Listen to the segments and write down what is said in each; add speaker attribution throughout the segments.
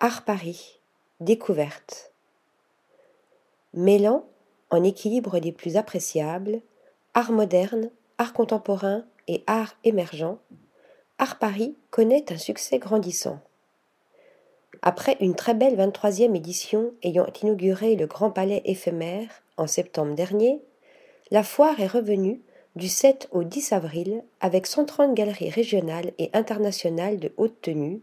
Speaker 1: Art Paris, découverte. Mêlant, en équilibre des plus appréciables, art moderne, art contemporain et art émergent, Art Paris connaît un succès grandissant. Après une très belle 23e édition ayant inauguré le Grand Palais éphémère en septembre dernier, la foire est revenue du 7 au 10 avril avec 130 galeries régionales et internationales de haute tenue,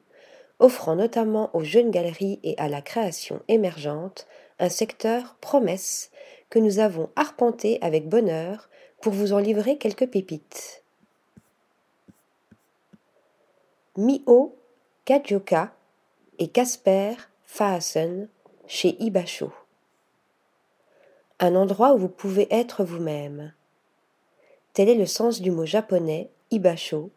Speaker 1: offrant notamment aux jeunes galeries et à la création émergente un secteur promesse que nous avons arpenté avec bonheur pour vous en livrer quelques pépites. Mio Kadjoka et Casper Faassen chez Ibacho. Un endroit où vous pouvez être vous-même. Tel est le sens du mot japonais Ibasho,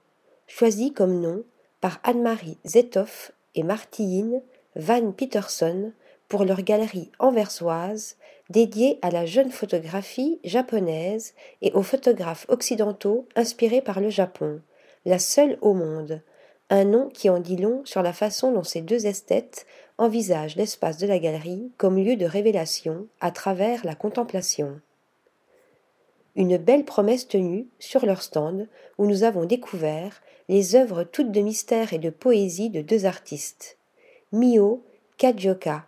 Speaker 1: choisi comme nom par Anne-Marie Zetoff et Martine Van Peterson pour leur galerie anversoise dédiée à la jeune photographie japonaise et aux photographes occidentaux inspirés par le Japon, la seule au monde, un nom qui en dit long sur la façon dont ces deux esthètes envisagent l'espace de la galerie comme lieu de révélation à travers la contemplation. Une belle promesse tenue sur leur stand où nous avons découvert les œuvres toutes de mystère et de poésie de deux artistes. Mio Kajioka,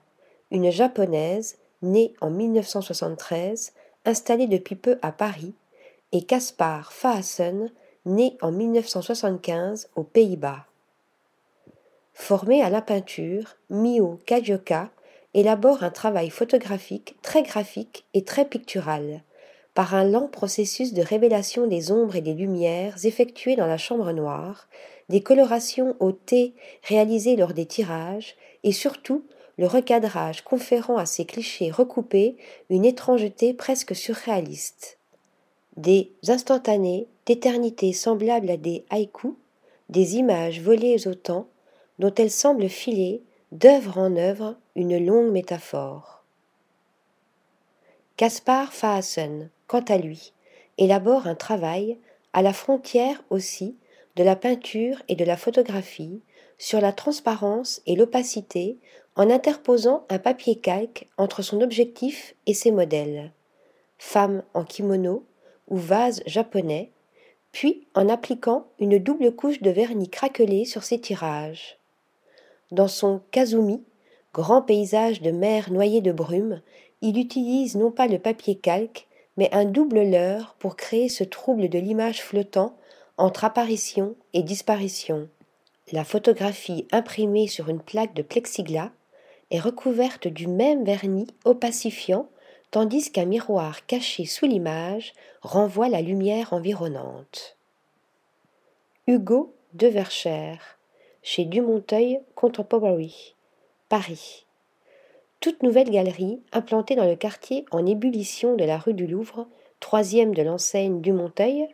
Speaker 1: une japonaise née en 1973, installée depuis peu à Paris, et Caspar Faassen, né en 1975 aux Pays-Bas. Formé à la peinture, Mio Kajioka élabore un travail photographique très graphique et très pictural, par un lent processus de révélation des ombres et des lumières effectuées dans la chambre noire, des colorations au thé réalisées lors des tirages, et surtout le recadrage conférant à ces clichés recoupés une étrangeté presque surréaliste. Des instantanés d'éternité semblables à des haïkus, des images volées au temps, dont elles semblent filer, d'œuvre en œuvre, une longue métaphore. Caspar Faassen, quant à lui, élabore un travail, à la frontière aussi, de la peinture et de la photographie, sur la transparence et l'opacité en interposant un papier calque entre son objectif et ses modèles, femme en kimono ou vase japonais, puis en appliquant une double couche de vernis craquelé sur ses tirages. Dans son Kazumi, grand paysage de mer noyé de brume, il utilise non pas le papier calque, mais un double leurre pour créer ce trouble de l'image flottant entre apparition et disparition. La photographie imprimée sur une plaque de plexiglas est recouverte du même vernis opacifiant, tandis qu'un miroir caché sous l'image renvoie la lumière environnante. Hugo de Verchères, chez Dumonteuil Contemporary, Paris. Toute nouvelle galerie implantée dans le quartier en ébullition de la rue du Louvre, troisième de l'enseigne Dumonteuil,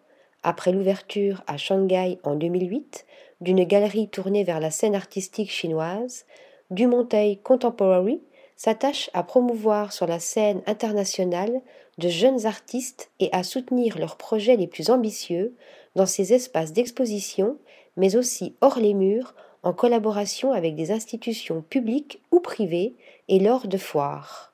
Speaker 1: après l'ouverture à Shanghai en 2008 d'une galerie tournée vers la scène artistique chinoise, Dumonteuil Contemporary s'attache à promouvoir sur la scène internationale de jeunes artistes et à soutenir leurs projets les plus ambitieux dans ces espaces d'exposition, mais aussi hors les murs, en collaboration avec des institutions publiques ou privées et lors de foires.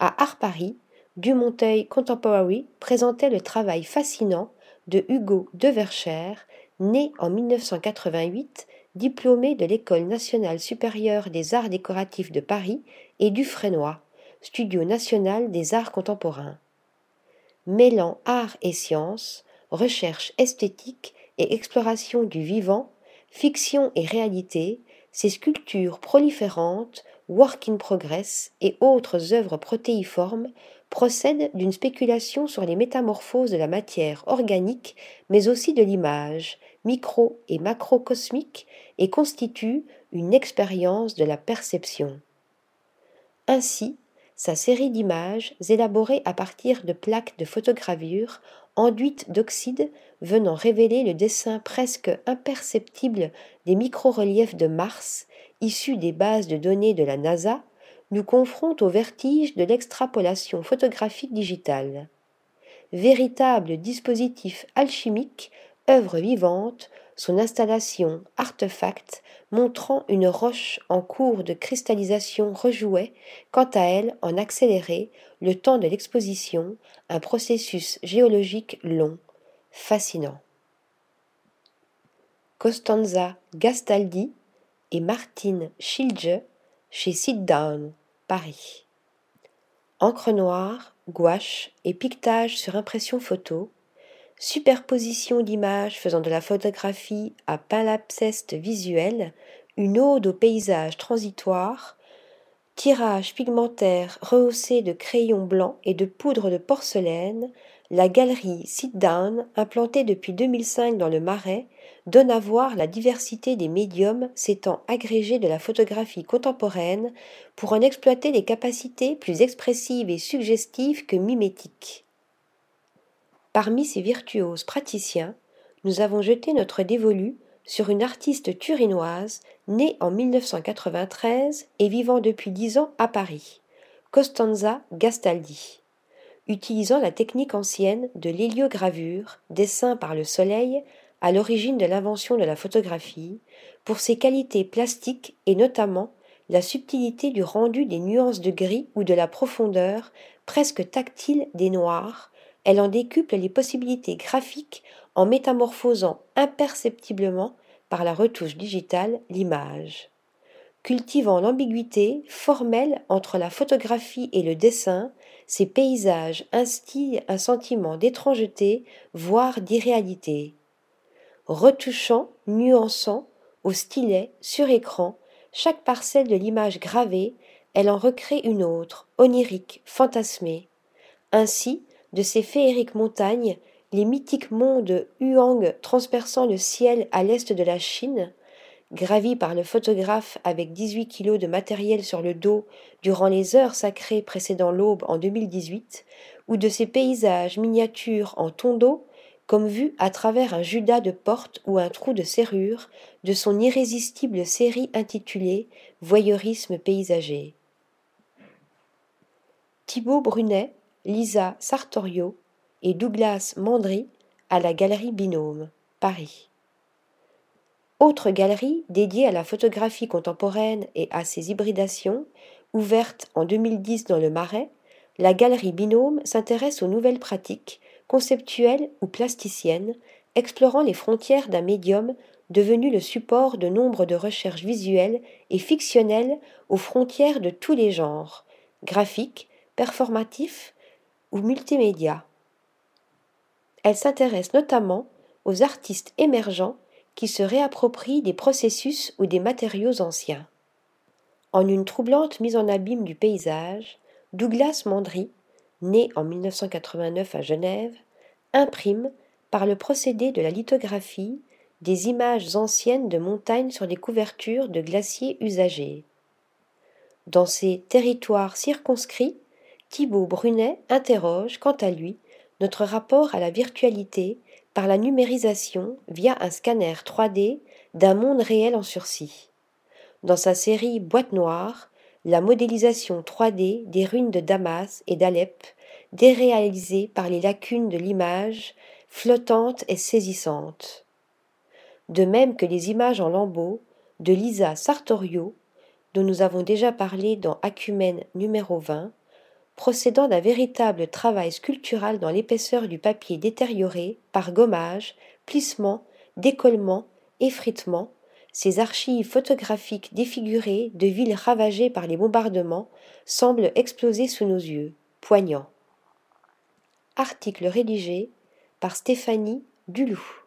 Speaker 1: À Art Paris, Dumonteuil Contemporary présentait le travail fascinant de Hugo de Verchères, né en 1988 diplômé de l'École nationale supérieure des arts décoratifs de Paris et du Frénois, studio national des arts contemporains. Mêlant art et science, recherche esthétique et exploration du vivant, fiction et réalité, ces sculptures proliférantes, work in progress et autres œuvres protéiformes procèdent d'une spéculation sur les métamorphoses de la matière organique, mais aussi de l'image, micro et macrocosmique, et constitue une expérience de la perception. Ainsi, sa série d'images élaborées à partir de plaques de photogravure enduites d'oxyde venant révéler le dessin presque imperceptible des micro-reliefs de Mars issus des bases de données de la NASA nous confronte au vertige de l'extrapolation photographique digitale. Véritable dispositif alchimique œuvre vivante, son installation artefact montrant une roche en cours de cristallisation rejouait, quant à elle, en accéléré, le temps de l'exposition, un processus géologique long, fascinant. Costanza Gastaldi et Martine Schilge chez Sit Paris. Encre noire, gouache et piquetage sur impression photo, superposition d'images faisant de la photographie à palimpseste visuel, une ode au paysage transitoire, tirage pigmentaire rehaussé de crayons blancs et de poudre de porcelaine, la galerie Sit Down, implantée depuis 2005 dans le Marais, donne à voir la diversité des médiums s'étant agrégés de la photographie contemporaine pour en exploiter les capacités plus expressives et suggestives que mimétiques. Parmi ces virtuoses praticiens, nous avons jeté notre dévolu sur une artiste turinoise née en 1993 et vivant depuis dix ans à Paris, Costanza Gastaldi. Utilisant la technique ancienne de l'héliogravure, dessin par le soleil, à l'origine de l'invention de la photographie, pour ses qualités plastiques et notamment la subtilité du rendu des nuances de gris ou de la profondeur presque tactile des noirs, elle en décuple les possibilités graphiques en métamorphosant imperceptiblement par la retouche digitale l'image. Cultivant l'ambiguïté formelle entre la photographie et le dessin, ces paysages instillent un sentiment d'étrangeté, voire d'irréalité. Retouchant, nuançant, au stylet, sur écran, chaque parcelle de l'image gravée, elle en recrée une autre, onirique, fantasmée. Ainsi, de ces féeriques montagnes, les mythiques monts de Huang transperçant le ciel à l'est de la Chine, gravis par le photographe avec 18 kilos de matériel sur le dos durant les heures sacrées précédant l'aube en 2018, ou de ces paysages miniatures en tondo, comme vus à travers un judas de porte ou un trou de serrure de son irrésistible série intitulée Voyeurisme paysager. Thibaut Brunet Lisa Sartorio et Douglas Mandry à la Galerie Binôme, Paris. Autre galerie dédiée à la photographie contemporaine et à ses hybridations, ouverte en 2010 dans le Marais, la Galerie Binôme s'intéresse aux nouvelles pratiques, conceptuelles ou plasticiennes, explorant les frontières d'un médium devenu le support de nombre de recherches visuelles et fictionnelles aux frontières de tous les genres, graphiques, performatifs, ou multimédia. Elle s'intéresse notamment aux artistes émergents qui se réapproprient des processus ou des matériaux anciens. En une troublante mise en abîme du paysage, Douglas Mandry, né en 1989 à Genève, imprime, par le procédé de la lithographie, des images anciennes de montagnes sur des couvertures de glaciers usagés. Dans ces territoires circonscrits, Thibaut Brunet interroge, quant à lui, notre rapport à la virtualité par la numérisation via un scanner 3D d'un monde réel en sursis. Dans sa série Boîte noire, la modélisation 3D des ruines de Damas et d'Alep, déréalisée par les lacunes de l'image, flottante et saisissante. De même que les images en lambeaux de Lisa Sartorio, dont nous avons déjà parlé dans Acumène numéro 20, procédant d'un véritable travail sculptural dans l'épaisseur du papier détérioré par gommage, plissement, décollement, effritement, ces archives photographiques défigurées de villes ravagées par les bombardements semblent exploser sous nos yeux, poignants. Article rédigé par Stéphanie Duloup.